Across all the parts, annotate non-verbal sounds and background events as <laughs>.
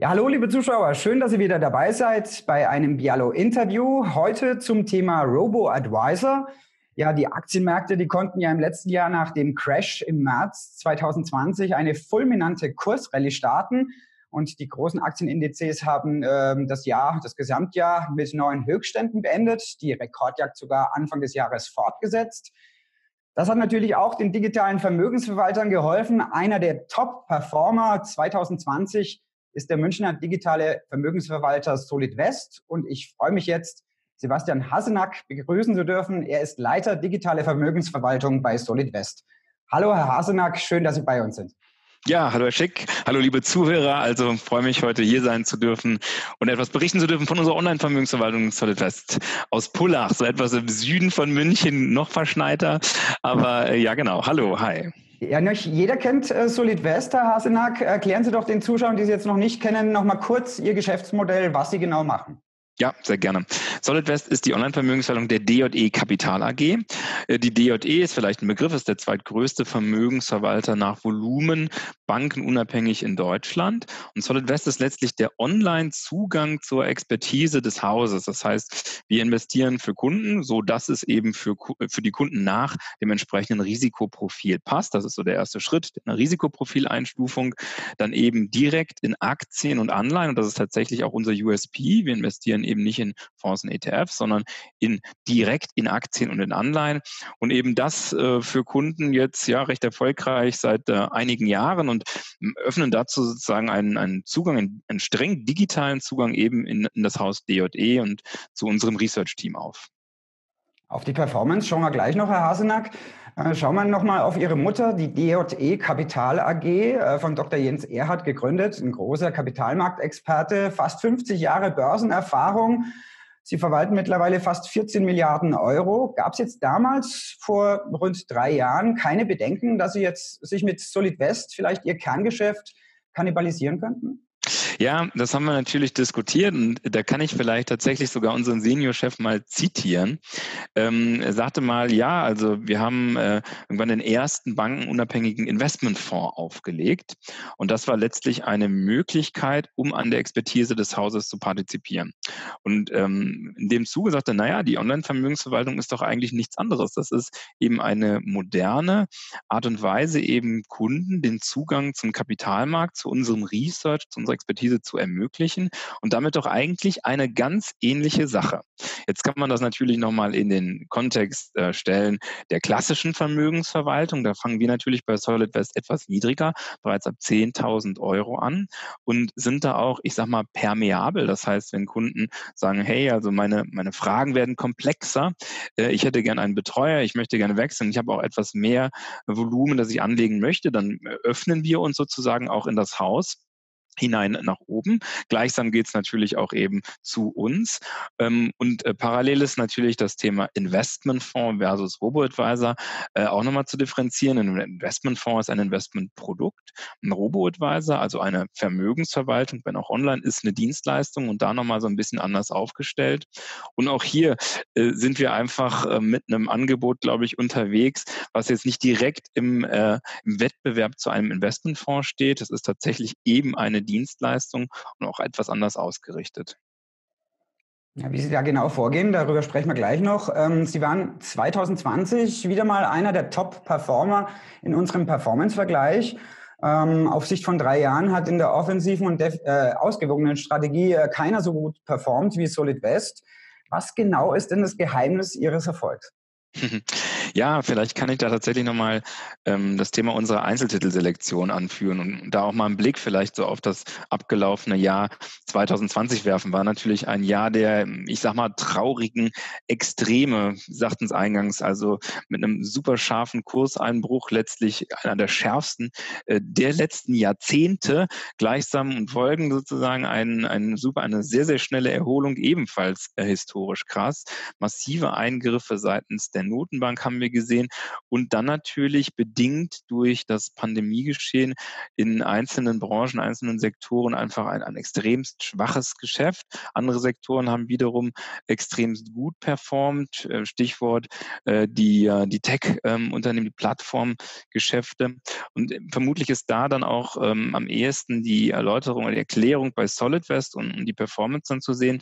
Ja, hallo liebe Zuschauer, schön, dass ihr wieder dabei seid bei einem Bialo-Interview. Heute zum Thema Robo-Advisor. Ja, die Aktienmärkte, die konnten ja im letzten Jahr nach dem Crash im März 2020 eine fulminante Kursrallye starten. Und die großen Aktienindizes haben ähm, das Jahr, das Gesamtjahr mit neuen Höchstständen beendet, die Rekordjagd sogar Anfang des Jahres fortgesetzt. Das hat natürlich auch den digitalen Vermögensverwaltern geholfen. Einer der Top-Performer 2020 ist der Münchner digitale Vermögensverwalter Solid West. Und ich freue mich jetzt, Sebastian Hasenack begrüßen zu dürfen. Er ist Leiter digitale Vermögensverwaltung bei Solid West. Hallo, Herr Hasenack, schön, dass Sie bei uns sind. Ja, hallo Herr Schick, hallo liebe Zuhörer. Also freue mich heute hier sein zu dürfen und etwas berichten zu dürfen von unserer Online-Vermögensverwaltung Solid West aus Pullach, so etwas im Süden von München, noch verschneiter. Aber äh, ja, genau. Hallo, hi. Ja, jeder kennt äh, Solid West, Herr Hasenack. Erklären Sie doch den Zuschauern, die Sie jetzt noch nicht kennen, noch mal kurz Ihr Geschäftsmodell, was Sie genau machen. Ja, sehr gerne. SolidWest ist die Online-Vermögensverwaltung der DJE Kapital AG. Äh, die DJE ist vielleicht ein Begriff, ist der zweitgrößte Vermögensverwalter nach Volumen, bankenunabhängig in Deutschland. Und SolidWest ist letztlich der Online-Zugang zur Expertise des Hauses. Das heißt, wir investieren für Kunden, so dass es eben für, für die Kunden nach dem entsprechenden Risikoprofil passt. Das ist so der erste Schritt, eine Risikoprofileinstufung. Dann eben direkt in Aktien und Anleihen. Und das ist tatsächlich auch unser USP. Wir investieren eben nicht in Fonds und ETFs, sondern in direkt in Aktien und in Anleihen. Und eben das äh, für Kunden jetzt ja recht erfolgreich seit äh, einigen Jahren und öffnen dazu sozusagen einen, einen Zugang, einen, einen streng digitalen Zugang eben in, in das Haus DJE und zu unserem Research-Team auf. Auf die Performance schauen wir gleich noch, Herr Hasenack. Äh, schauen wir nochmal auf Ihre Mutter, die DJE Kapital AG, äh, von Dr. Jens Erhard gegründet, ein großer Kapitalmarktexperte, fast 50 Jahre Börsenerfahrung. Sie verwalten mittlerweile fast 14 Milliarden Euro. Gab es jetzt damals vor rund drei Jahren keine Bedenken, dass Sie jetzt sich mit Solid West vielleicht Ihr Kerngeschäft kannibalisieren könnten? Ja, das haben wir natürlich diskutiert und da kann ich vielleicht tatsächlich sogar unseren Seniorchef mal zitieren. Ähm, er sagte mal, ja, also wir haben äh, irgendwann den ersten bankenunabhängigen Investmentfonds aufgelegt und das war letztlich eine Möglichkeit, um an der Expertise des Hauses zu partizipieren. Und ähm, in dem Zuge sagte, naja, die Online-Vermögensverwaltung ist doch eigentlich nichts anderes. Das ist eben eine moderne Art und Weise, eben Kunden den Zugang zum Kapitalmarkt, zu unserem Research, zu unserer Expertise Expertise zu ermöglichen und damit doch eigentlich eine ganz ähnliche Sache. Jetzt kann man das natürlich nochmal in den Kontext äh, stellen der klassischen Vermögensverwaltung. Da fangen wir natürlich bei Solid West etwas niedriger, bereits ab 10.000 Euro an und sind da auch, ich sag mal, permeabel. Das heißt, wenn Kunden sagen, hey, also meine, meine Fragen werden komplexer, äh, ich hätte gerne einen Betreuer, ich möchte gerne wechseln, ich habe auch etwas mehr Volumen, das ich anlegen möchte, dann öffnen wir uns sozusagen auch in das Haus hinein nach oben. Gleichsam geht es natürlich auch eben zu uns. Ähm, und äh, parallel ist natürlich das Thema Investmentfonds versus Robo-Advisor äh, auch nochmal zu differenzieren. Ein Investmentfonds ist ein Investmentprodukt. Ein Robo-Advisor, also eine Vermögensverwaltung, wenn auch online, ist eine Dienstleistung und da nochmal so ein bisschen anders aufgestellt. Und auch hier äh, sind wir einfach mit einem Angebot, glaube ich, unterwegs, was jetzt nicht direkt im, im Wettbewerb zu einem Investmentfonds steht. Das ist tatsächlich eben eine Dienstleistung und auch etwas anders ausgerichtet. Ja, wie Sie da genau vorgehen, darüber sprechen wir gleich noch. Ähm, Sie waren 2020 wieder mal einer der Top-Performer in unserem Performance-Vergleich. Ähm, auf Sicht von drei Jahren hat in der offensiven und äh, ausgewogenen Strategie äh, keiner so gut performt wie Solid West. Was genau ist denn das Geheimnis Ihres Erfolgs? <laughs> Ja, vielleicht kann ich da tatsächlich nochmal ähm, das Thema unserer Einzeltitelselektion anführen und da auch mal einen Blick vielleicht so auf das abgelaufene Jahr 2020 werfen. War natürlich ein Jahr der, ich sag mal, traurigen Extreme, sagten es eingangs, also mit einem super scharfen Kurseinbruch, letztlich einer der schärfsten äh, der letzten Jahrzehnte, gleichsam und folgen sozusagen ein, ein super, eine sehr, sehr schnelle Erholung, ebenfalls äh, historisch krass, massive Eingriffe seitens der der Notenbank haben wir gesehen und dann natürlich bedingt durch das Pandemiegeschehen in einzelnen Branchen, einzelnen Sektoren einfach ein, ein extremst schwaches Geschäft. Andere Sektoren haben wiederum extremst gut performt. Äh, Stichwort äh, die, die Tech-Unternehmen, die Plattformgeschäfte. Und vermutlich ist da dann auch ähm, am ehesten die Erläuterung oder die Erklärung bei SolidWest und, und die Performance dann zu sehen.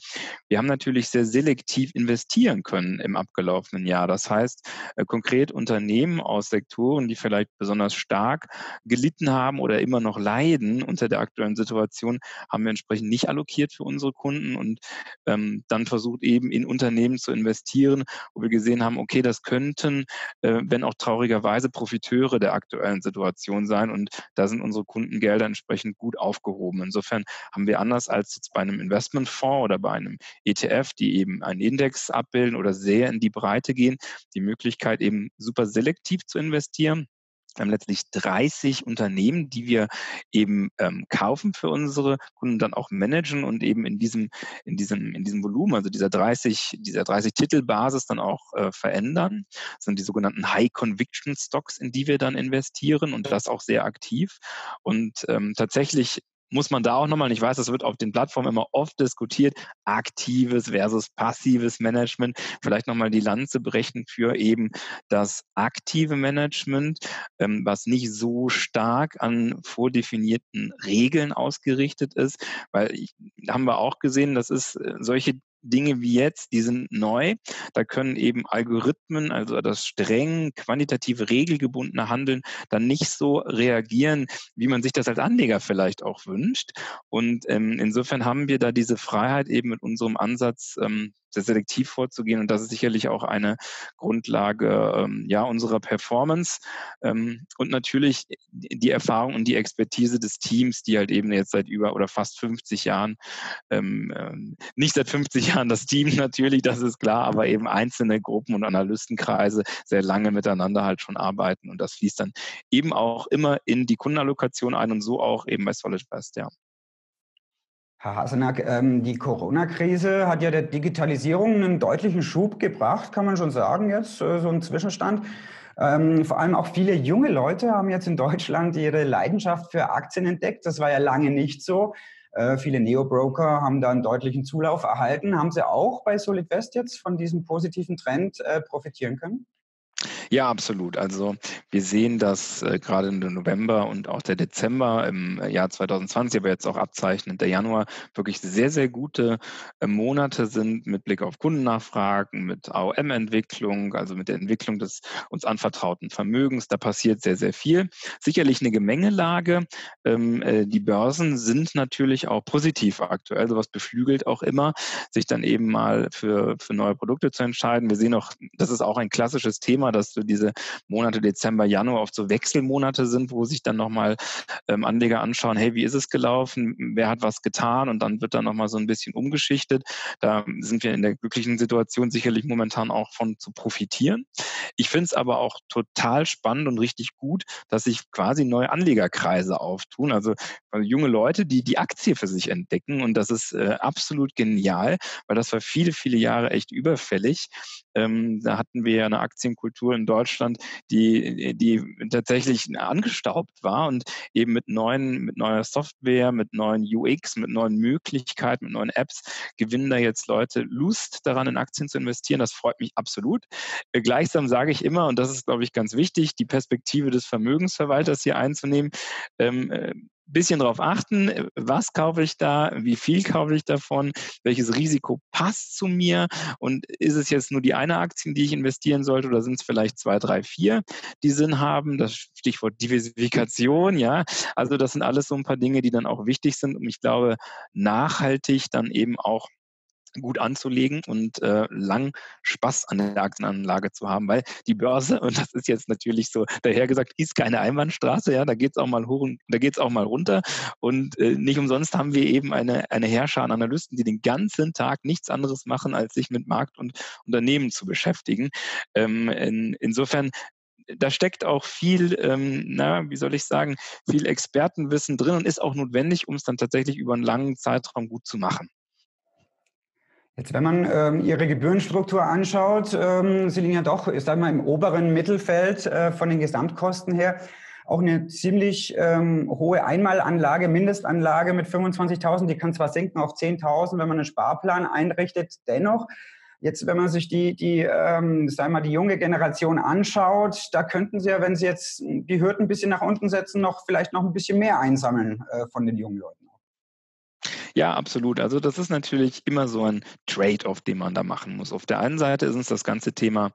Wir haben natürlich sehr selektiv investieren können im abgelaufenen Jahr. Das heißt, äh, konkret Unternehmen aus Sektoren, die vielleicht besonders stark gelitten haben oder immer noch leiden unter der aktuellen Situation, haben wir entsprechend nicht allokiert für unsere Kunden und ähm, dann versucht eben in Unternehmen zu investieren, wo wir gesehen haben, okay, das könnten, äh, wenn auch traurigerweise, Profiteure der aktuellen Situation sein und da sind unsere Kundengelder entsprechend gut aufgehoben. Insofern haben wir anders als jetzt bei einem Investmentfonds oder bei einem ETF, die eben einen Index abbilden oder sehr in die Breite gehen, die Möglichkeit eben super selektiv zu investieren wir haben letztlich 30 Unternehmen, die wir eben ähm, kaufen für unsere Kunden, dann auch managen und eben in diesem, in diesem, in diesem Volumen, also dieser 30, dieser 30 Titelbasis dann auch äh, verändern. Das sind die sogenannten High Conviction Stocks, in die wir dann investieren und das auch sehr aktiv. Und ähm, tatsächlich muss man da auch nochmal, ich weiß, das wird auf den Plattformen immer oft diskutiert, aktives versus passives Management, vielleicht nochmal die Lanze brechen für eben das aktive Management, ähm, was nicht so stark an vordefinierten Regeln ausgerichtet ist, weil ich, haben wir auch gesehen, das ist äh, solche Dinge wie jetzt, die sind neu. Da können eben Algorithmen, also das streng quantitative, regelgebundene Handeln, dann nicht so reagieren, wie man sich das als Anleger vielleicht auch wünscht. Und ähm, insofern haben wir da diese Freiheit eben mit unserem Ansatz, ähm, sehr selektiv vorzugehen. Und das ist sicherlich auch eine Grundlage ähm, ja, unserer Performance. Ähm, und natürlich die Erfahrung und die Expertise des Teams, die halt eben jetzt seit über oder fast 50 Jahren, ähm, ähm, nicht seit 50 <laughs> Jahren das Team natürlich, das ist klar, aber eben einzelne Gruppen und Analystenkreise sehr lange miteinander halt schon arbeiten. Und das fließt dann eben auch immer in die Kundenallokation ein und so auch eben bei SolidWest, ja. Herr Hasenack, ähm, die Corona-Krise hat ja der Digitalisierung einen deutlichen Schub gebracht, kann man schon sagen jetzt, äh, so ein Zwischenstand. Ähm, vor allem auch viele junge Leute haben jetzt in Deutschland ihre Leidenschaft für Aktien entdeckt. Das war ja lange nicht so. Äh, viele Neo-Broker haben da einen deutlichen Zulauf erhalten. Haben Sie auch bei SolidWest jetzt von diesem positiven Trend äh, profitieren können? Ja, absolut. Also wir sehen, dass äh, gerade im November und auch der Dezember im äh, Jahr 2020, aber jetzt auch abzeichnend der Januar, wirklich sehr, sehr gute äh, Monate sind mit Blick auf Kundennachfragen, mit AOM-Entwicklung, also mit der Entwicklung des uns anvertrauten Vermögens. Da passiert sehr, sehr viel. Sicherlich eine Gemengelage. Ähm, äh, die Börsen sind natürlich auch positiv aktuell. Sowas beflügelt auch immer, sich dann eben mal für, für neue Produkte zu entscheiden. Wir sehen auch, das ist auch ein klassisches Thema, dass so diese Monate Dezember, Januar oft so Wechselmonate sind, wo sich dann nochmal ähm, Anleger anschauen, hey, wie ist es gelaufen, wer hat was getan und dann wird dann nochmal so ein bisschen umgeschichtet. Da sind wir in der glücklichen Situation sicherlich momentan auch von zu profitieren. Ich finde es aber auch total spannend und richtig gut, dass sich quasi neue Anlegerkreise auftun, also, also junge Leute, die die Aktie für sich entdecken und das ist äh, absolut genial, weil das war viele, viele Jahre echt überfällig. Ähm, da hatten wir ja eine Aktienkultur in Deutschland, die, die tatsächlich angestaubt war und eben mit neuen, mit neuer Software, mit neuen UX, mit neuen Möglichkeiten, mit neuen Apps gewinnen da jetzt Leute Lust daran, in Aktien zu investieren. Das freut mich absolut. Äh, gleichsam sage ich immer, und das ist, glaube ich, ganz wichtig, die Perspektive des Vermögensverwalters hier einzunehmen. Ähm, äh, bisschen darauf achten, was kaufe ich da, wie viel kaufe ich davon, welches Risiko passt zu mir und ist es jetzt nur die eine Aktie, in die ich investieren sollte oder sind es vielleicht zwei, drei, vier, die Sinn haben, das Stichwort Diversifikation, ja, also das sind alles so ein paar Dinge, die dann auch wichtig sind und ich glaube, nachhaltig dann eben auch gut anzulegen und äh, lang Spaß an der Aktienanlage zu haben, weil die Börse, <laughs> und das ist jetzt natürlich so dahergesagt, ist keine Einbahnstraße, ja, da geht's auch mal hoch und da geht's auch mal runter. Und äh, nicht umsonst haben wir eben eine, eine Herrscher an Analysten, die den ganzen Tag nichts anderes machen, als sich mit Markt und Unternehmen zu beschäftigen. Ähm, in, insofern da steckt auch viel, ähm, na, wie soll ich sagen, viel Expertenwissen drin und ist auch notwendig, um es dann tatsächlich über einen langen Zeitraum gut zu machen. Jetzt, wenn man ähm, Ihre Gebührenstruktur anschaut, ähm, Sie liegen ja doch, ich sage mal, im oberen Mittelfeld äh, von den Gesamtkosten her. Auch eine ziemlich ähm, hohe Einmalanlage, Mindestanlage mit 25.000, die kann zwar sinken auf 10.000, wenn man einen Sparplan einrichtet. Dennoch, jetzt, wenn man sich die, die, ähm, sagen wir mal, die junge Generation anschaut, da könnten Sie ja, wenn Sie jetzt die Hürden ein bisschen nach unten setzen, noch vielleicht noch ein bisschen mehr einsammeln äh, von den jungen Leuten. Ja, absolut. Also das ist natürlich immer so ein Trade-off, den man da machen muss. Auf der einen Seite ist uns das ganze Thema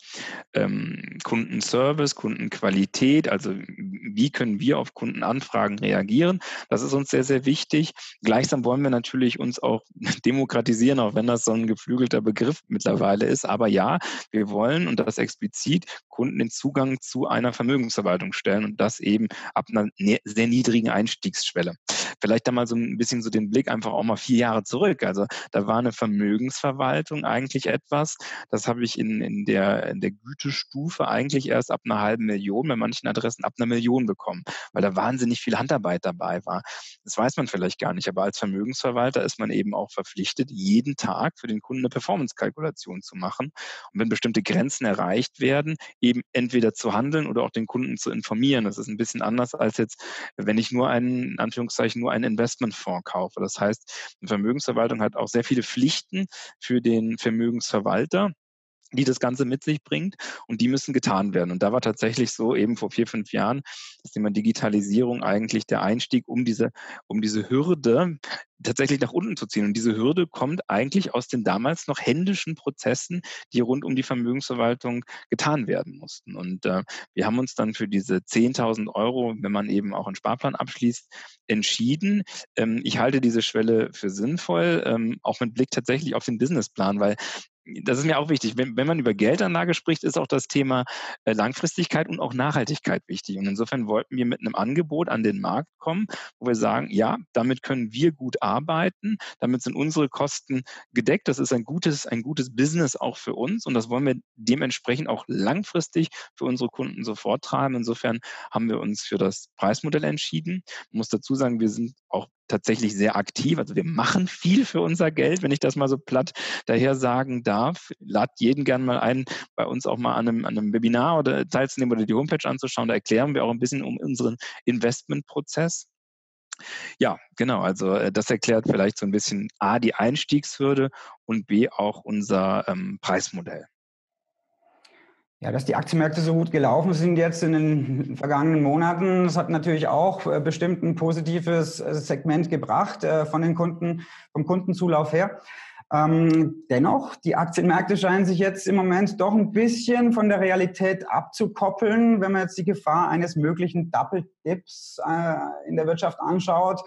ähm, Kundenservice, Kundenqualität, also wie können wir auf Kundenanfragen reagieren. Das ist uns sehr, sehr wichtig. Gleichsam wollen wir natürlich uns auch <laughs> demokratisieren, auch wenn das so ein geflügelter Begriff mittlerweile ist. Aber ja, wir wollen und das explizit Kunden den Zugang zu einer Vermögensverwaltung stellen und das eben ab einer ne-, sehr niedrigen Einstiegsschwelle. Vielleicht da mal so ein bisschen so den Blick einfach auch mal vier Jahre zurück. Also da war eine Vermögensverwaltung eigentlich etwas, das habe ich in, in, der, in der Gütestufe eigentlich erst ab einer halben Million, bei manchen Adressen ab einer Million bekommen, weil da wahnsinnig viel Handarbeit dabei war. Das weiß man vielleicht gar nicht, aber als Vermögensverwalter ist man eben auch verpflichtet, jeden Tag für den Kunden eine Performance-Kalkulation zu machen. Und wenn bestimmte Grenzen erreicht werden, eben entweder zu handeln oder auch den Kunden zu informieren. Das ist ein bisschen anders als jetzt, wenn ich nur einen, in Anführungszeichen, nur einen Investmentfonds kaufe. Das heißt, eine Vermögensverwaltung hat auch sehr viele Pflichten für den Vermögensverwalter die das Ganze mit sich bringt und die müssen getan werden. Und da war tatsächlich so eben vor vier, fünf Jahren das Thema Digitalisierung eigentlich der Einstieg, um diese, um diese Hürde tatsächlich nach unten zu ziehen. Und diese Hürde kommt eigentlich aus den damals noch händischen Prozessen, die rund um die Vermögensverwaltung getan werden mussten. Und äh, wir haben uns dann für diese 10.000 Euro, wenn man eben auch einen Sparplan abschließt, entschieden. Ähm, ich halte diese Schwelle für sinnvoll, ähm, auch mit Blick tatsächlich auf den Businessplan, weil das ist mir auch wichtig. Wenn, wenn man über Geldanlage spricht, ist auch das Thema äh, Langfristigkeit und auch Nachhaltigkeit wichtig. Und insofern wollten wir mit einem Angebot an den Markt kommen, wo wir sagen, ja, damit können wir gut arbeiten, damit sind unsere Kosten gedeckt. Das ist ein gutes, ein gutes Business auch für uns und das wollen wir dementsprechend auch langfristig für unsere Kunden sofort treiben. Insofern haben wir uns für das Preismodell entschieden. Ich muss dazu sagen, wir sind auch tatsächlich sehr aktiv. Also wir machen viel für unser Geld, wenn ich das mal so platt daher sagen darf. Lad jeden gern mal ein, bei uns auch mal an einem, an einem Webinar oder teilzunehmen oder die Homepage anzuschauen. Da erklären wir auch ein bisschen um unseren Investmentprozess. Ja, genau. Also äh, das erklärt vielleicht so ein bisschen A, die Einstiegshürde und B, auch unser ähm, Preismodell. Ja, dass die Aktienmärkte so gut gelaufen sind jetzt in den vergangenen Monaten, das hat natürlich auch äh, bestimmt ein positives äh, Segment gebracht äh, von den Kunden, vom Kundenzulauf her. Ähm, dennoch, die Aktienmärkte scheinen sich jetzt im Moment doch ein bisschen von der Realität abzukoppeln, wenn man jetzt die Gefahr eines möglichen Double Dips äh, in der Wirtschaft anschaut.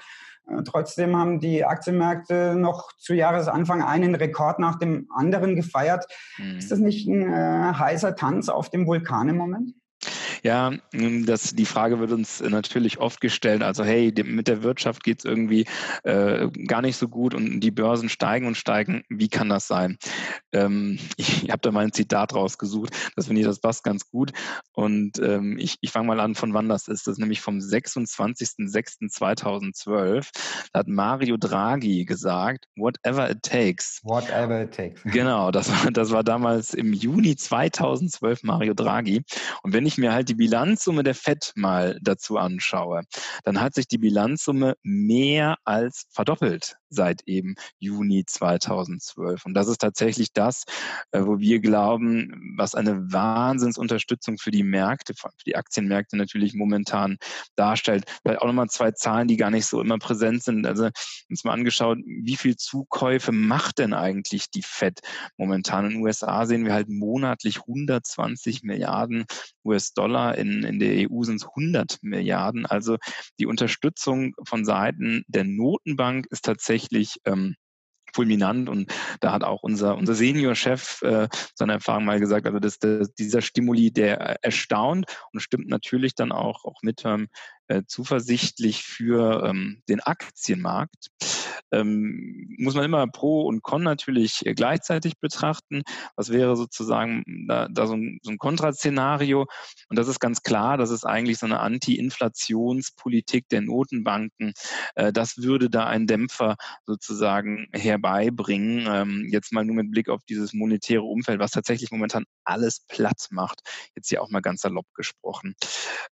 Äh, trotzdem haben die Aktienmärkte noch zu Jahresanfang einen Rekord nach dem anderen gefeiert. Mhm. Ist das nicht ein äh, heißer Tanz auf dem Vulkan im Moment? Ja, das, die Frage wird uns natürlich oft gestellt. Also, hey, mit der Wirtschaft geht es irgendwie äh, gar nicht so gut und die Börsen steigen und steigen. Wie kann das sein? Ähm, <laughs> ich habe da mal ein Zitat rausgesucht. Das finde ich, das passt ganz gut. Und ähm, ich, ich fange mal an, von wann das ist. Das ist nämlich vom 26.06.2012. Da hat Mario Draghi gesagt, whatever it takes. Whatever it takes. <laughs> Genau, das war, das war damals im Juni 2012 Mario Draghi. Und wenn ich mir halt die die Bilanzsumme der FED mal dazu anschaue, dann hat sich die Bilanzsumme mehr als verdoppelt seit eben Juni 2012. Und das ist tatsächlich das, äh, wo wir glauben, was eine Wahnsinnsunterstützung für die Märkte, für die Aktienmärkte natürlich momentan darstellt. Vielleicht auch nochmal zwei Zahlen, die gar nicht so immer präsent sind. Also uns mal angeschaut, wie viel Zukäufe macht denn eigentlich die FED momentan? In den USA sehen wir halt monatlich 120 Milliarden US-Dollar. In, in der EU sind es 100 Milliarden. Also die Unterstützung von Seiten der Notenbank ist tatsächlich tatsächlich ähm, fulminant und da hat auch unser, unser Seniorchef äh, seine Erfahrung mal gesagt, also das, das, dieser Stimuli, der erstaunt und stimmt natürlich dann auch, auch mit ähm, äh, zuversichtlich für ähm, den Aktienmarkt. Ähm, muss man immer Pro und Con natürlich gleichzeitig betrachten. Was wäre sozusagen da, da so ein, so ein Kontraszenario? Und das ist ganz klar, das ist eigentlich so eine Anti-Inflationspolitik der Notenbanken. Äh, das würde da einen Dämpfer sozusagen herbeibringen. Ähm, jetzt mal nur mit Blick auf dieses monetäre Umfeld, was tatsächlich momentan alles platt macht. Jetzt hier auch mal ganz salopp gesprochen.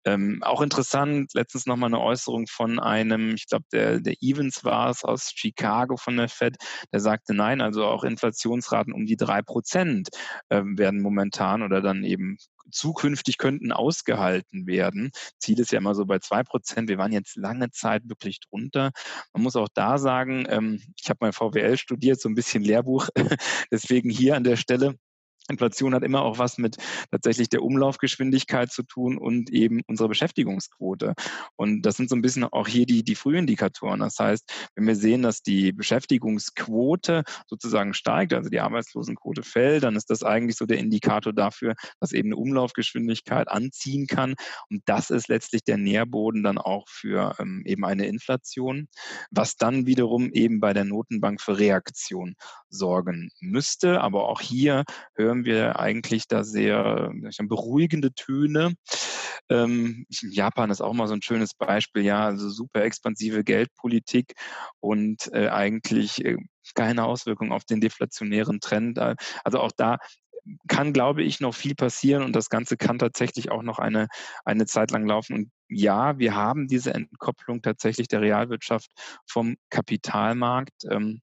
Ähm, auch interessant, letztens nochmal eine Äußerung von einem, ich glaube, der, der Evans war es aus Chicago von der Fed, der sagte, nein, also auch Inflationsraten um die drei Prozent äh, werden momentan oder dann eben zukünftig könnten ausgehalten werden. Ziel ist ja immer so bei zwei Prozent. Wir waren jetzt lange Zeit wirklich drunter. Man muss auch da sagen, ähm, ich habe mal VWL studiert, so ein bisschen Lehrbuch. <laughs> Deswegen hier an der Stelle Inflation hat immer auch was mit tatsächlich der Umlaufgeschwindigkeit zu tun und eben unserer Beschäftigungsquote. Und das sind so ein bisschen auch hier die, die Frühindikatoren. Das heißt, wenn wir sehen, dass die Beschäftigungsquote sozusagen steigt, also die Arbeitslosenquote fällt, dann ist das eigentlich so der Indikator dafür, dass eben eine Umlaufgeschwindigkeit anziehen kann. Und das ist letztlich der Nährboden dann auch für ähm, eben eine Inflation, was dann wiederum eben bei der Notenbank für Reaktion sorgen müsste. Aber auch hier hören hören wir eigentlich da sehr beruhigende Töne. Ähm, Japan ist auch mal so ein schönes Beispiel, ja, also super expansive Geldpolitik und äh, eigentlich äh, keine Auswirkung auf den deflationären Trend. Also auch da kann, glaube ich, noch viel passieren und das Ganze kann tatsächlich auch noch eine, eine Zeit lang laufen. Und ja, wir haben diese Entkopplung tatsächlich der Realwirtschaft vom Kapitalmarkt. Ähm,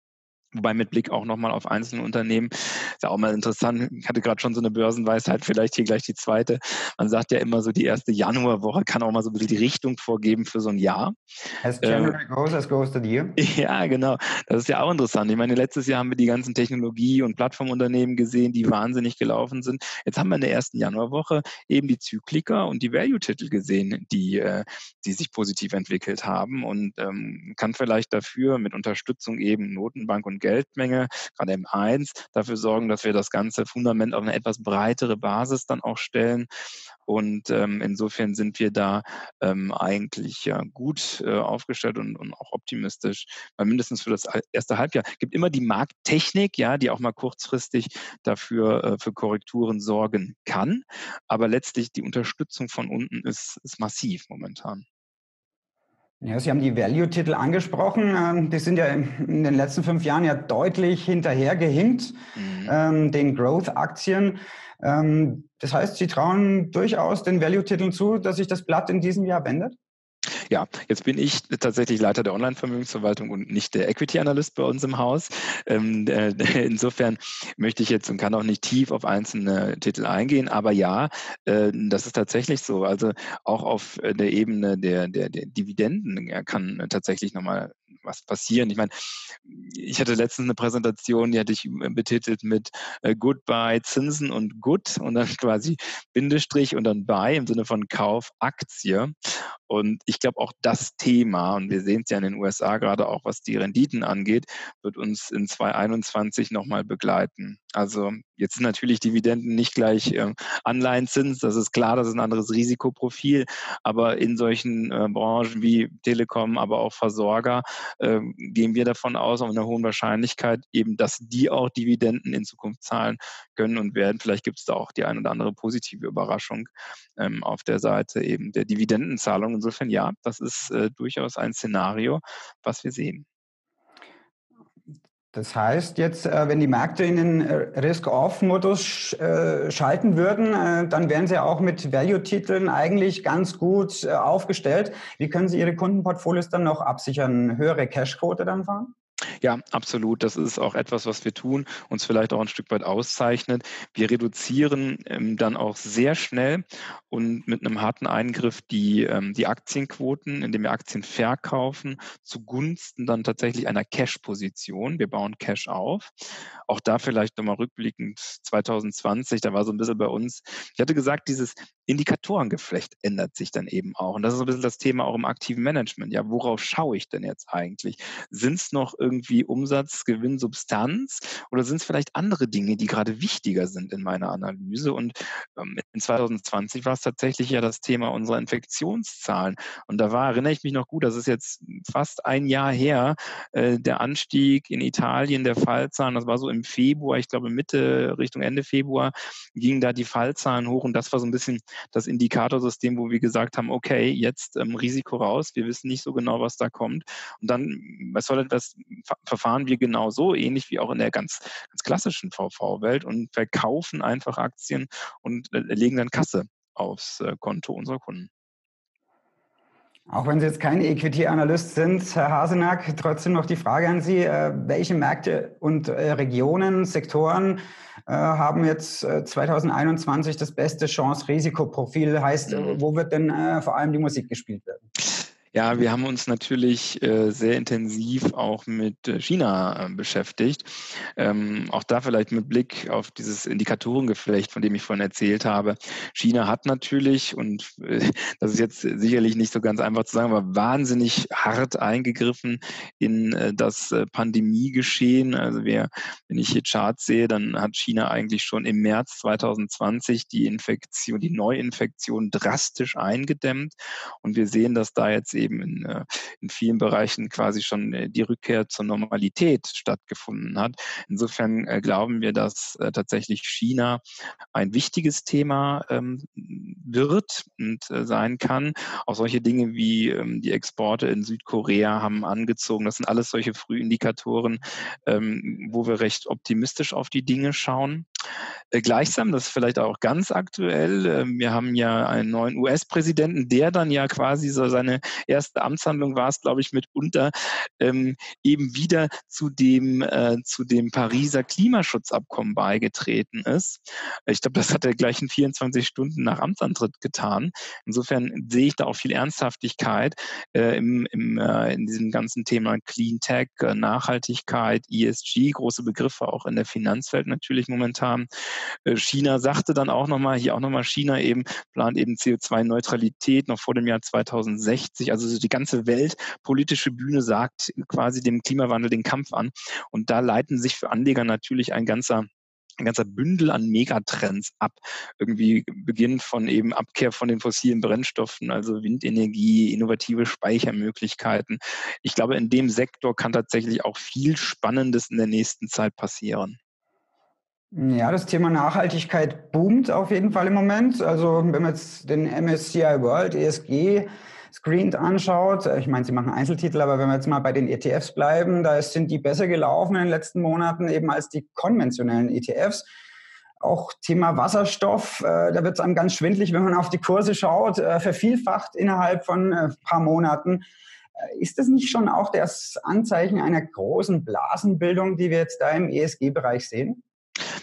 Wobei mit Blick auch nochmal auf einzelne Unternehmen, ist ja auch mal interessant, ich hatte gerade schon so eine Börsenweisheit, vielleicht hier gleich die zweite. Man sagt ja immer so, die erste Januarwoche kann auch mal so ein bisschen die Richtung vorgeben für so ein Jahr. As January äh, goes, as goes the year. <laughs> Ja, genau. Das ist ja auch interessant. Ich meine, letztes Jahr haben wir die ganzen Technologie- und Plattformunternehmen gesehen, die wahnsinnig gelaufen sind. Jetzt haben wir in der ersten Januarwoche eben die Zykliker und die Value-Titel gesehen, die, äh, die sich positiv entwickelt haben und ähm, kann vielleicht dafür mit Unterstützung eben Notenbank und Geldmenge, gerade M1, dafür sorgen, dass wir das ganze Fundament auf eine etwas breitere Basis dann auch stellen. Und ähm, insofern sind wir da ähm, eigentlich ja gut äh, aufgestellt und, und auch optimistisch, weil mindestens für das erste Halbjahr gibt immer die Markttechnik, ja, die auch mal kurzfristig dafür äh, für Korrekturen sorgen kann. Aber letztlich die Unterstützung von unten ist, ist massiv momentan. Ja, Sie haben die Value-Titel angesprochen. Ähm, die sind ja in den letzten fünf Jahren ja deutlich hinterhergehinkt, mhm. ähm, den Growth-Aktien. Ähm, das heißt, Sie trauen durchaus den Value-Titeln zu, dass sich das Blatt in diesem Jahr wendet? Ja, jetzt bin ich tatsächlich Leiter der Online-Vermögensverwaltung und nicht der Equity-Analyst bei uns im Haus. Ähm, äh, <laughs> insofern möchte ich jetzt und kann auch nicht tief auf einzelne Titel eingehen, aber ja, äh, das ist tatsächlich so. Also auch auf der Ebene der, der, der Dividenden kann tatsächlich nochmal was passieren. Ich meine, ich hatte letztens eine Präsentation, die hatte ich betitelt mit äh, Goodbye Zinsen und Good und dann <laughs> quasi Bindestrich und dann Buy im Sinne von Kauf Aktie. Und ich glaube auch das Thema, und wir sehen es ja in den USA gerade auch, was die Renditen angeht, wird uns in 2021 nochmal begleiten. Also jetzt sind natürlich Dividenden nicht gleich äh, Anleihenzins, das ist klar, das ist ein anderes Risikoprofil, aber in solchen äh, Branchen wie Telekom, aber auch Versorger äh, gehen wir davon aus, auf einer hohen Wahrscheinlichkeit eben, dass die auch Dividenden in Zukunft zahlen können und werden. Vielleicht gibt es da auch die ein oder andere positive Überraschung ähm, auf der Seite eben der Dividendenzahlung. Insofern ja, das ist äh, durchaus ein Szenario, was wir sehen. Das heißt jetzt, äh, wenn die Märkte in den äh, Risk-Off-Modus äh, schalten würden, dann wären sie auch mit Value-Titeln eigentlich ganz gut aufgestellt. Wie können Sie Ihre Kundenportfolios dann noch absichern? Höhere Cashquote dann fahren? Ja, absolut. Das ist auch etwas, was wir tun, uns vielleicht auch ein Stück weit auszeichnet. Wir reduzieren ähm, dann auch sehr schnell und mit einem harten Eingriff die, ähm, die Aktienquoten, indem wir Aktien verkaufen, zugunsten dann tatsächlich einer Cash-Position. Wir bauen Cash auf. Auch da vielleicht nochmal rückblickend 2020, da war so ein bisschen bei uns, ich hatte gesagt, dieses Indikatorengeflecht ändert sich dann eben auch. Und das ist so ein bisschen das Thema auch im aktiven Management. Ja, worauf schaue ich denn jetzt eigentlich? Sind es noch irgendwie Umsatz, Gewinn, Substanz oder sind es vielleicht andere Dinge, die gerade wichtiger sind in meiner Analyse? Und ähm, in 2020 war es tatsächlich ja das Thema unserer Infektionszahlen. Und da war, erinnere ich mich noch gut, das ist jetzt fast ein Jahr her, äh, der Anstieg in Italien der Fallzahlen, das war so im Februar, ich glaube Mitte, Richtung Ende Februar, gingen da die Fallzahlen hoch und das war so ein bisschen das Indikatorsystem, wo wir gesagt haben, okay, jetzt ähm, Risiko raus, wir wissen nicht so genau, was da kommt. Und dann, was soll das, verfahren wir genau so, ähnlich wie auch in der ganz, ganz klassischen VV-Welt und verkaufen einfach Aktien und äh, legen dann Kasse aufs äh, Konto unserer Kunden. Auch wenn Sie jetzt kein Equity-Analyst sind, Herr Hasenack, trotzdem noch die Frage an Sie. Äh, welche Märkte und Regionen, Sektoren haben jetzt 2021 das beste Chance-Risikoprofil? Heißt, mhm. wo wird denn vor allem die Musik gespielt werden? Ja, wir haben uns natürlich äh, sehr intensiv auch mit äh, China äh, beschäftigt. Ähm, auch da vielleicht mit Blick auf dieses Indikatorengeflecht, von dem ich vorhin erzählt habe. China hat natürlich, und äh, <laughs> das ist jetzt sicherlich nicht so ganz einfach zu sagen, aber wahnsinnig hart eingegriffen in äh, das Pandemiegeschehen. Also wer, wenn ich hier Charts sehe, dann hat China eigentlich schon im März 2020 die Infektion, die Neuinfektion drastisch eingedämmt. Und wir sehen, dass da jetzt eben in, äh, in vielen Bereichen quasi schon äh, die Rückkehr zur Normalität stattgefunden hat. Insofern äh, glauben wir, dass tatsächlich China ein wichtiges Thema ähm, wird und sein kann. Auch solche Dinge wie ähm, die Exporte in Südkorea haben angezogen. Das sind alles solche Frühindikatoren, ähm, wo wir recht optimistisch auf die Dinge schauen. Gleichsam, das ist vielleicht auch ganz aktuell, wir haben ja einen neuen US-Präsidenten, der dann ja quasi so seine erste Amtshandlung war es, glaube ich, mitunter ähm, eben wieder zu dem, äh, zu dem Pariser Klimaschutzabkommen beigetreten ist. Ich glaube, das hat er gleich in 24 Stunden nach Amtsantritt getan. Insofern sehe ich da auch viel Ernsthaftigkeit äh, im, im, äh, in diesem ganzen Thema Clean Tech, äh, Nachhaltigkeit, ESG, große Begriffe auch in der Finanzwelt natürlich momentan. Äh, China sagte dann auch nochmal, hier auch nochmal China eben, plant eben CO2-Neutralität noch vor dem Jahr 2060. Also die ganze weltpolitische Bühne sagt quasi dem Klimawandel den Kampf an. Und da leiten sich für Anleger natürlich ein ganzer ein ganzer Bündel an Megatrends ab. Irgendwie beginnt von eben Abkehr von den fossilen Brennstoffen, also Windenergie, innovative Speichermöglichkeiten. Ich glaube, in dem Sektor kann tatsächlich auch viel Spannendes in der nächsten Zeit passieren. Ja, das Thema Nachhaltigkeit boomt auf jeden Fall im Moment. Also wenn man jetzt den MSCI World ESG screened anschaut, ich meine, sie machen Einzeltitel, aber wenn wir jetzt mal bei den ETFs bleiben, da sind die besser gelaufen in den letzten Monaten eben als die konventionellen ETFs. Auch Thema Wasserstoff, äh, da wird es einem ganz schwindlig, wenn man auf die Kurse schaut, äh, vervielfacht innerhalb von ein äh, paar Monaten. Äh, ist das nicht schon auch das Anzeichen einer großen Blasenbildung, die wir jetzt da im ESG-Bereich sehen?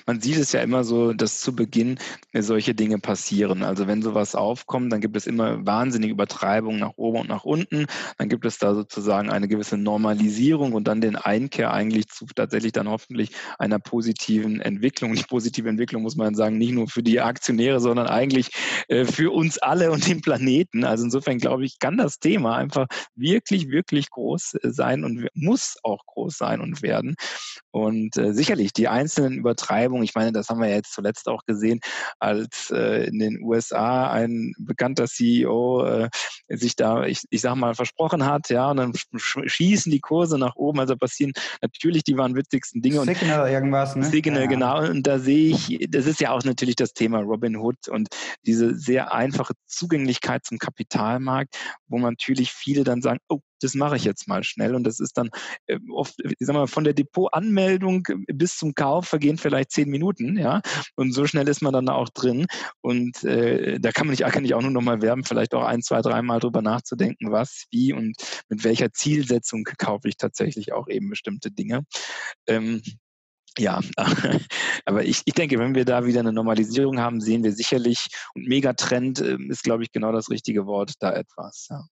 Man sieht es ja immer so, dass zu Beginn solche Dinge passieren. Also wenn sowas aufkommt, dann gibt es immer wahnsinnige Übertreibungen nach oben und nach unten. Dann gibt es da sozusagen eine gewisse Normalisierung und dann den Einkehr eigentlich zu tatsächlich dann hoffentlich einer positiven Entwicklung. Die positive Entwicklung muss man sagen, nicht nur für die Aktionäre, sondern eigentlich äh, für uns alle und den Planeten. Also insofern glaube ich, kann das Thema einfach wirklich, wirklich groß äh, sein und muss auch groß sein und werden. Und äh, sicherlich die einzelnen Übertreibungen, ich meine, das haben wir jetzt zuletzt auch gesehen, als äh, in den USA ein bekannter CEO äh, sich da, ich, ich sag mal, versprochen hat, ja, und dann schießen die Kurse nach oben. Also passieren natürlich die wahnwitzigsten Dinge. Signal und, irgendwas, ne? Signal, ja. genau. Und da sehe ich, das ist ja auch natürlich das Thema Robin Hood und diese sehr einfache Zugänglichkeit zum Kapitalmarkt, wo natürlich viele dann sagen, oh, das mache ich jetzt mal schnell. Und das ist dann äh, oft, ich sag mal, von der Depotanmeldung bis zum Kauf vergehen vielleicht zehn Minuten, ja. Und so schnell ist man dann auch drin. Und äh, da kann man nicht, kann ich auch nur noch mal werben, vielleicht auch ein, zwei, dreimal drüber nachzudenken, was, wie und mit welcher Zielsetzung kaufe ich tatsächlich auch eben bestimmte Dinge. Ähm, ja, <laughs> aber ich, ich denke, wenn wir da wieder eine Normalisierung haben, sehen wir sicherlich, und Megatrend äh, ist, glaube ich, genau das richtige Wort, da etwas. Ja.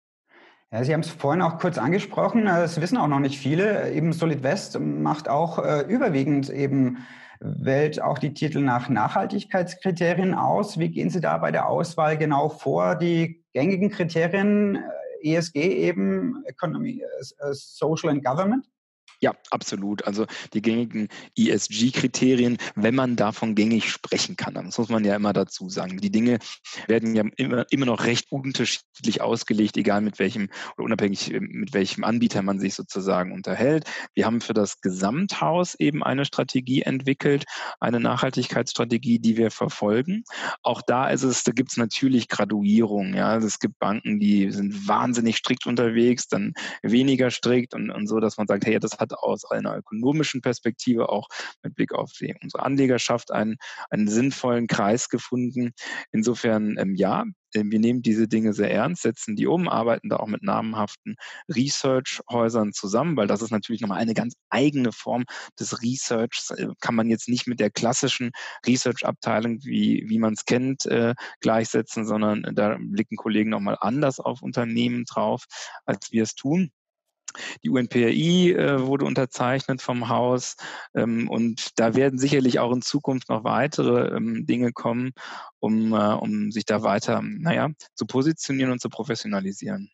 Ja, Sie haben es vorhin auch kurz angesprochen, das wissen auch noch nicht viele. Eben Solid West macht auch äh, überwiegend eben wählt auch die Titel nach Nachhaltigkeitskriterien aus. Wie gehen Sie da bei der Auswahl genau vor? Die gängigen Kriterien, äh, ESG eben, Economy, äh, Social and Government? Ja, absolut. Also die gängigen ESG-Kriterien, wenn man davon gängig sprechen kann, das muss man ja immer dazu sagen. Die Dinge werden ja immer, immer noch recht unterschiedlich ausgelegt, egal mit welchem oder unabhängig äh, mit welchem Anbieter man sich sozusagen unterhält. Wir haben für das Gesamthaus eben eine Strategie entwickelt, eine Nachhaltigkeitsstrategie, die wir verfolgen. Auch da ist es, da gibt es natürlich Graduierungen. Ja, also es gibt Banken, die sind wahnsinnig strikt unterwegs, dann weniger strikt und, und so, dass man sagt, hey, das hat aus einer ökonomischen Perspektive auch mit Blick auf die, unsere Anlegerschaft einen, einen sinnvollen Kreis gefunden. Insofern, ähm, ja, ähm, wir nehmen diese Dinge sehr ernst, setzen die um, arbeiten da auch mit namhaften Research-Häusern zusammen, weil das ist natürlich nochmal eine ganz eigene Form des Researchs. Äh, kann man jetzt nicht mit der klassischen Research-Abteilung, wie, wie man es kennt, äh, gleichsetzen, sondern da blicken Kollegen nochmal anders auf Unternehmen drauf, als wir es tun. Die UNPRI äh, wurde unterzeichnet vom Haus ähm, und da werden sicherlich auch in Zukunft noch weitere ähm, Dinge kommen, um, äh, um sich da weiter, naja, zu positionieren und zu professionalisieren.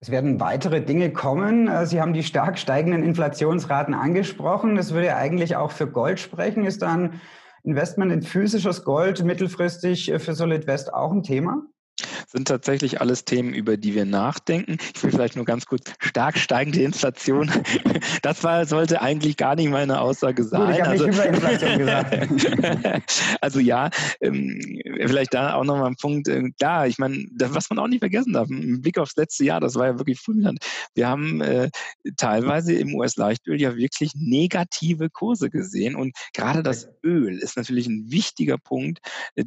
Es werden weitere Dinge kommen. Äh, Sie haben die stark steigenden Inflationsraten angesprochen. Das würde eigentlich auch für Gold sprechen. Ist dann Investment in physisches Gold mittelfristig äh, für Solid West auch ein Thema? Sind tatsächlich alles Themen, über die wir nachdenken. Ich will vielleicht nur ganz kurz, stark steigende Inflation. <laughs> Das war, sollte eigentlich gar nicht meine Aussage sein. Gut, ich also, nicht über <laughs> Inflation gesagt. <laughs> also ja, ähm, vielleicht da auch nochmal ein Punkt. Äh, klar, ich meine, was man auch nicht vergessen darf, im Blick aufs letzte Jahr, das war ja wirklich fulminant. Wir haben äh, teilweise im US-Leichtöl ja wirklich negative Kurse gesehen und gerade das Öl ist natürlich ein wichtiger Punkt, äh,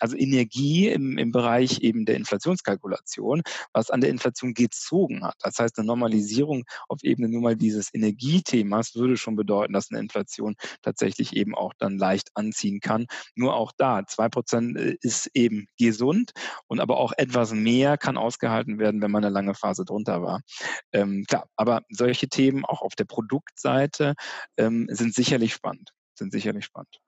also Energie im, im Bereich eben der Inflationskalkulation, was an der Inflation gezogen hat. Das heißt, eine Normalisierung auf Ebene nur mal dieses Energiethemas würde schon bedeuten, dass eine Inflation tatsächlich eben auch dann leicht anziehen kann. Nur auch da, zwei Prozent äh, ist eben gesund und aber auch etwas mehr kann ausgehalten werden, wenn man eine lange Phase drunter war. Ähm, klar, aber solche Themen auch auf der Produktseite ähm, sind sicherlich spannend, sind sicherlich spannend.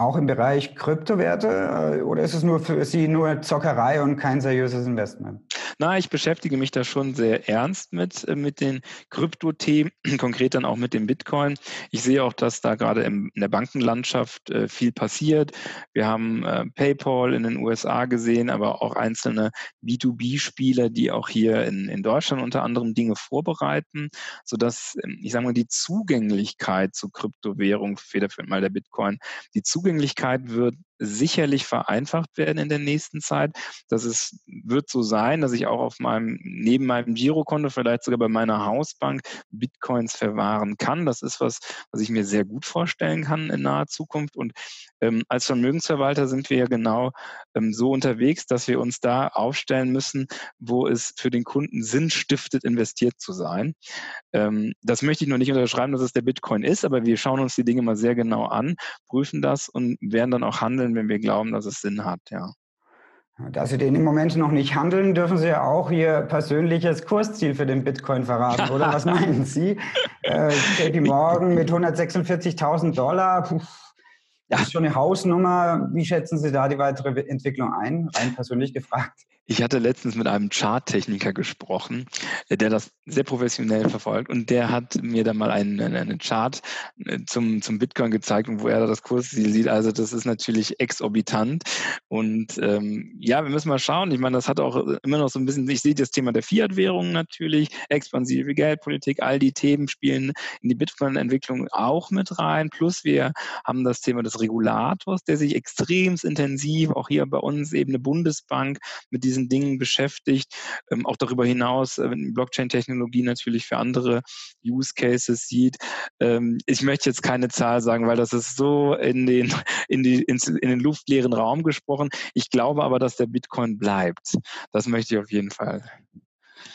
Auch im Bereich Kryptowerte äh, oder ist es nur für Sie nur Zockerei und kein seriöses Investment? Na, ich beschäftige mich da schon sehr ernst mit, äh, mit den Kryptothemen, <clears throat> konkret dann auch mit dem Bitcoin. Ich sehe auch, dass da gerade in der Bankenlandschaft äh, viel passiert. Wir haben PayPal in den USA gesehen, aber auch einzelne B2B-Spieler, die auch hier in, in Deutschland unter anderem Dinge vorbereiten, sodass, ähm, ich sage mal, die Zugänglichkeit zu Kryptowährung, federführend mal der Bitcoin, die Zugänglichkeit wird sicherlich vereinfacht werden in der nächsten Zeit. Das ist, wird so sein, dass ich auch auf meinem, neben meinem Girokonto, vielleicht sogar bei meiner Hausbank Bitcoins verwahren kann. Das ist was, was ich mir sehr gut vorstellen kann in naher Zukunft. Und ähm, als Vermögensverwalter sind wir ja genau ähm, so unterwegs, dass wir uns da aufstellen müssen, wo es für den Kunden Sinn stiftet, investiert zu sein. Ähm, das möchte ich noch nicht unterschreiben, dass es der Bitcoin ist, aber wir schauen uns die Dinge mal sehr genau an, prüfen das und werden dann auch handeln, wenn wir glauben, dass es Sinn hat, ja. Da Sie den im Moment noch nicht handeln, dürfen Sie ja auch Ihr persönliches Kursziel für den Bitcoin verraten, oder? Was <laughs> meinen Sie? Äh, JP Morgan mit 146.000 Dollar, puh, das ist schon eine Hausnummer. Wie schätzen Sie da die weitere Entwicklung ein? Rein persönlich gefragt. Ich hatte letztens mit einem Charttechniker gesprochen, äh, der das sehr professionell verfolgt und der hat mir dann mal einen, einen Chart äh, zum, zum Bitcoin gezeigt und wo er das Kursziel sieht. Also das ist natürlich exorbitant und ähm, ja, wir müssen mal schauen. Ich meine, das hat auch immer noch so ein bisschen, ich sehe das Thema der Fiat-Währung natürlich, expansive Geldpolitik, all die Themen spielen in die Bitcoin-Entwicklung auch mit rein. Plus wir haben das Thema des Regulators, der sich extrem intensiv, auch hier bei uns eben eine Bundesbank mit diesen Dingen beschäftigt. Ähm, auch darüber hinaus äh, Blockchain-Technologie natürlich für andere Use Cases sieht. Ähm, ich möchte jetzt keine Zahl sagen, weil das ist so in den, in, die, in, in den luftleeren Raum gesprochen. Ich glaube aber, dass der Bitcoin bleibt. Das möchte ich auf jeden Fall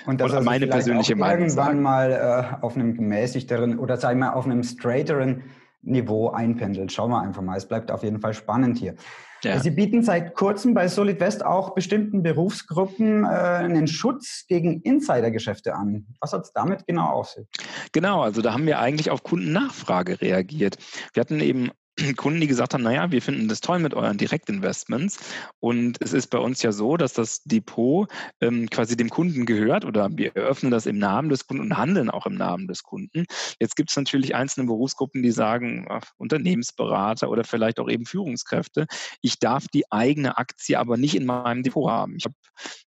und das also meine persönliche Meinung irgendwann sagen. mal äh, auf einem gemäßigteren oder sagen wir auf einem straighteren Niveau einpendelt. Schauen wir einfach mal. Es bleibt auf jeden Fall spannend hier. Ja. Sie bieten seit kurzem bei Solid West auch bestimmten Berufsgruppen äh, einen Schutz gegen Insidergeschäfte an. Was hat es damit genau auf sich? Genau, also da haben wir eigentlich auf Kundennachfrage reagiert. Wir hatten eben <clears throat> Kunden, die gesagt haben, naja, wir finden das toll mit euren Direktinvestments. Und es ist bei uns ja so, dass das Depot ähm, quasi dem Kunden gehört oder wir eröffnen das im Namen des Kunden und handeln auch im Namen des Kunden. Jetzt gibt es natürlich einzelne Berufsgruppen, die sagen, ach, Unternehmensberater oder vielleicht auch eben Führungskräfte, ich darf die eigene Aktie aber nicht in meinem Depot haben. Ich habe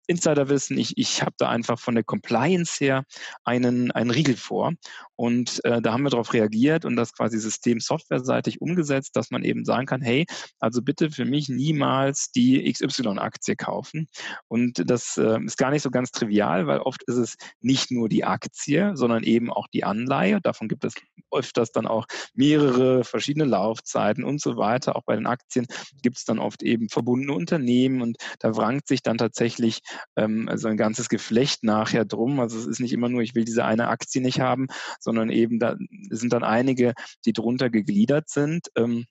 Insiderwissen, ich, ich habe da einfach von der Compliance her einen, einen Riegel vor. Und äh, da haben wir darauf reagiert und das quasi System softwareseitig umgesetzt, dass man eben sagen kann, hey, also bitte für mich niemals die XY-Aktie kaufen. Und das äh, ist gar nicht so ganz trivial, weil oft ist es nicht nur die Aktie, sondern eben auch die Anleihe. Davon gibt es öfters dann auch mehrere verschiedene Laufzeiten und so weiter. Auch bei den Aktien gibt es dann oft eben verbundene Unternehmen und da wrangt sich dann tatsächlich ähm, so ein ganzes Geflecht nachher drum. Also es ist nicht immer nur, ich will diese eine Aktie nicht haben, sondern eben da sind dann einige, die drunter gegliedert sind. Ähm,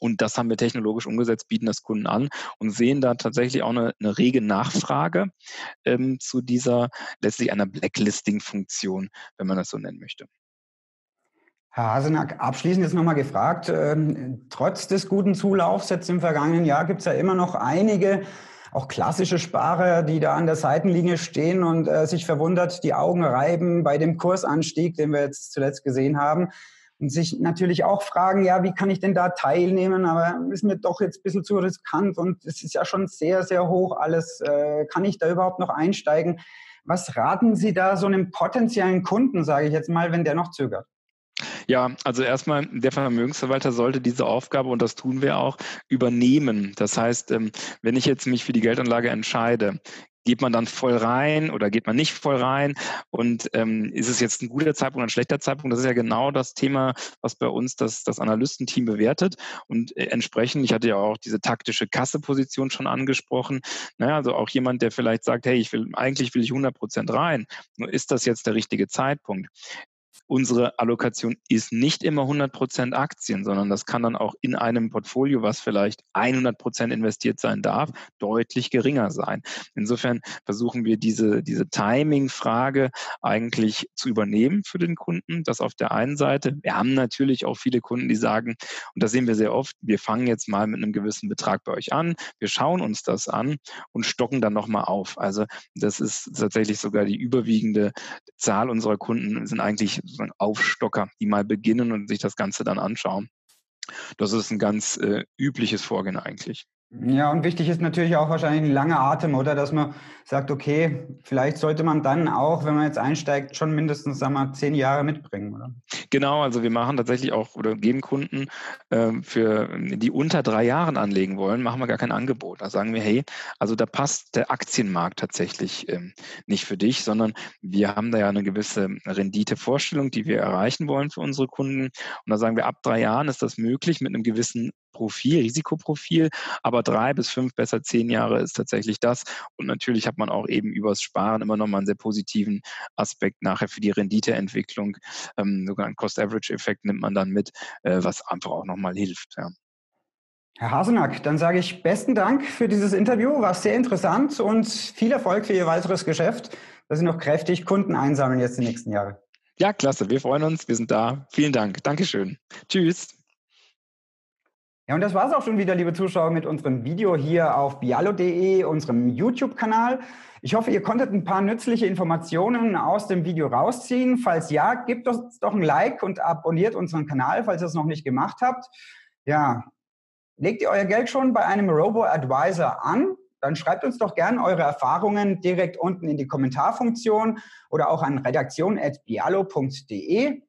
und das haben wir technologisch umgesetzt, bieten das Kunden an und sehen da tatsächlich auch eine, eine rege Nachfrage ähm, zu dieser letztlich einer Blacklisting-Funktion, wenn man das so nennen möchte. Herr Hasenack, abschließend jetzt nochmal gefragt, ähm, trotz des guten Zulaufs jetzt im vergangenen Jahr gibt es ja immer noch einige auch klassische Sparer, die da an der Seitenlinie stehen und äh, sich verwundert die Augen reiben bei dem Kursanstieg, den wir jetzt zuletzt gesehen haben. Und sich natürlich auch fragen, ja, wie kann ich denn da teilnehmen? Aber ist mir doch jetzt ein bisschen zu riskant und es ist ja schon sehr, sehr hoch alles. Äh, kann ich da überhaupt noch einsteigen? Was raten Sie da so einem potenziellen Kunden, sage ich jetzt mal, wenn der noch zögert? Ja, also erstmal, der Vermögensverwalter sollte diese Aufgabe, und das tun wir auch, übernehmen. Das heißt, ähm, wenn ich jetzt mich für die Geldanlage entscheide, geht man dann voll rein oder geht man nicht voll rein? Und ähm, ist es jetzt ein guter Zeitpunkt oder ein schlechter Zeitpunkt? Das ist ja genau das Thema, was bei uns das, das Analystenteam bewertet. Und äh, entsprechend, ich hatte ja auch diese taktische Kasseposition schon angesprochen. Naja, also auch jemand, der vielleicht sagt, hey, ich will, eigentlich will ich 100 Prozent rein. Nur ist das jetzt der richtige Zeitpunkt? Unsere Allokation ist nicht immer 100% Aktien, sondern das kann dann auch in einem Portfolio, was vielleicht 100% investiert sein darf, deutlich geringer sein. Insofern versuchen wir diese, diese Timing-Frage eigentlich zu übernehmen für den Kunden. Das auf der einen Seite. Wir haben natürlich auch viele Kunden, die sagen, und das sehen wir sehr oft, wir fangen jetzt mal mit einem gewissen Betrag bei euch an, wir schauen uns das an und stocken dann nochmal auf. Also das ist tatsächlich sogar die überwiegende Zahl unserer Kunden sind eigentlich sozusagen Aufstocker, die mal beginnen und sich das Ganze dann anschauen. Das ist ein ganz äh, übliches Vorgehen eigentlich. Ja, und wichtig ist natürlich auch wahrscheinlich ein langer Atem, oder? Dass man sagt, okay, vielleicht sollte man dann auch, wenn man jetzt einsteigt, schon mindestens, sagen wir, zehn Jahre mitbringen, oder? Genau, also wir machen tatsächlich auch oder geben Kunden äh, für die unter drei Jahren anlegen wollen, machen wir gar kein Angebot. Da sagen wir, hey, also da passt der Aktienmarkt tatsächlich ähm, nicht für dich, sondern wir haben da ja eine gewisse Renditevorstellung, die wir erreichen wollen für unsere Kunden. Und da sagen wir, ab drei Jahren ist das möglich mit einem gewissen Profil, Risikoprofil, aber drei bis fünf, besser zehn Jahre ist tatsächlich das. Und natürlich hat man auch eben übers Sparen immer noch mal einen sehr positiven Aspekt nachher für die Renditeentwicklung. Ähm, sogar einen Cost-Average-Effekt nimmt man dann mit, äh, was einfach auch noch mal hilft. Ja. Herr Hasenack, dann sage ich besten Dank für dieses Interview, war sehr interessant und viel Erfolg für Ihr weiteres Geschäft, dass Sie noch kräftig Kunden einsammeln jetzt die nächsten Jahre. Ja, klasse. Wir freuen uns. Wir sind da. Vielen Dank. Dankeschön. Tschüss. Ja, und das war es auch schon wieder, liebe Zuschauer, mit unserem Video hier auf bialo.de, unserem YouTube-Kanal. Ich hoffe, ihr konntet ein paar nützliche Informationen aus dem Video rausziehen. Falls ja, gebt uns doch ein Like und abonniert unseren Kanal, falls ihr es noch nicht gemacht habt. Ja, legt ihr euer Geld schon bei einem Robo-Advisor an? Dann schreibt uns doch gerne eure Erfahrungen direkt unten in die Kommentarfunktion oder auch an redaktion.bialo.de.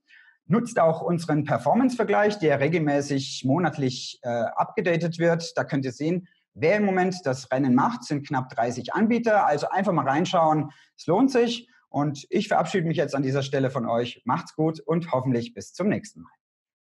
Nutzt auch unseren Performance-Vergleich, der regelmäßig monatlich äh, abgedatet wird. Da könnt ihr sehen, wer im Moment das Rennen macht, sind knapp 30 Anbieter. Also einfach mal reinschauen, es lohnt sich. Und ich verabschiede mich jetzt an dieser Stelle von euch. Macht's gut und hoffentlich bis zum nächsten Mal.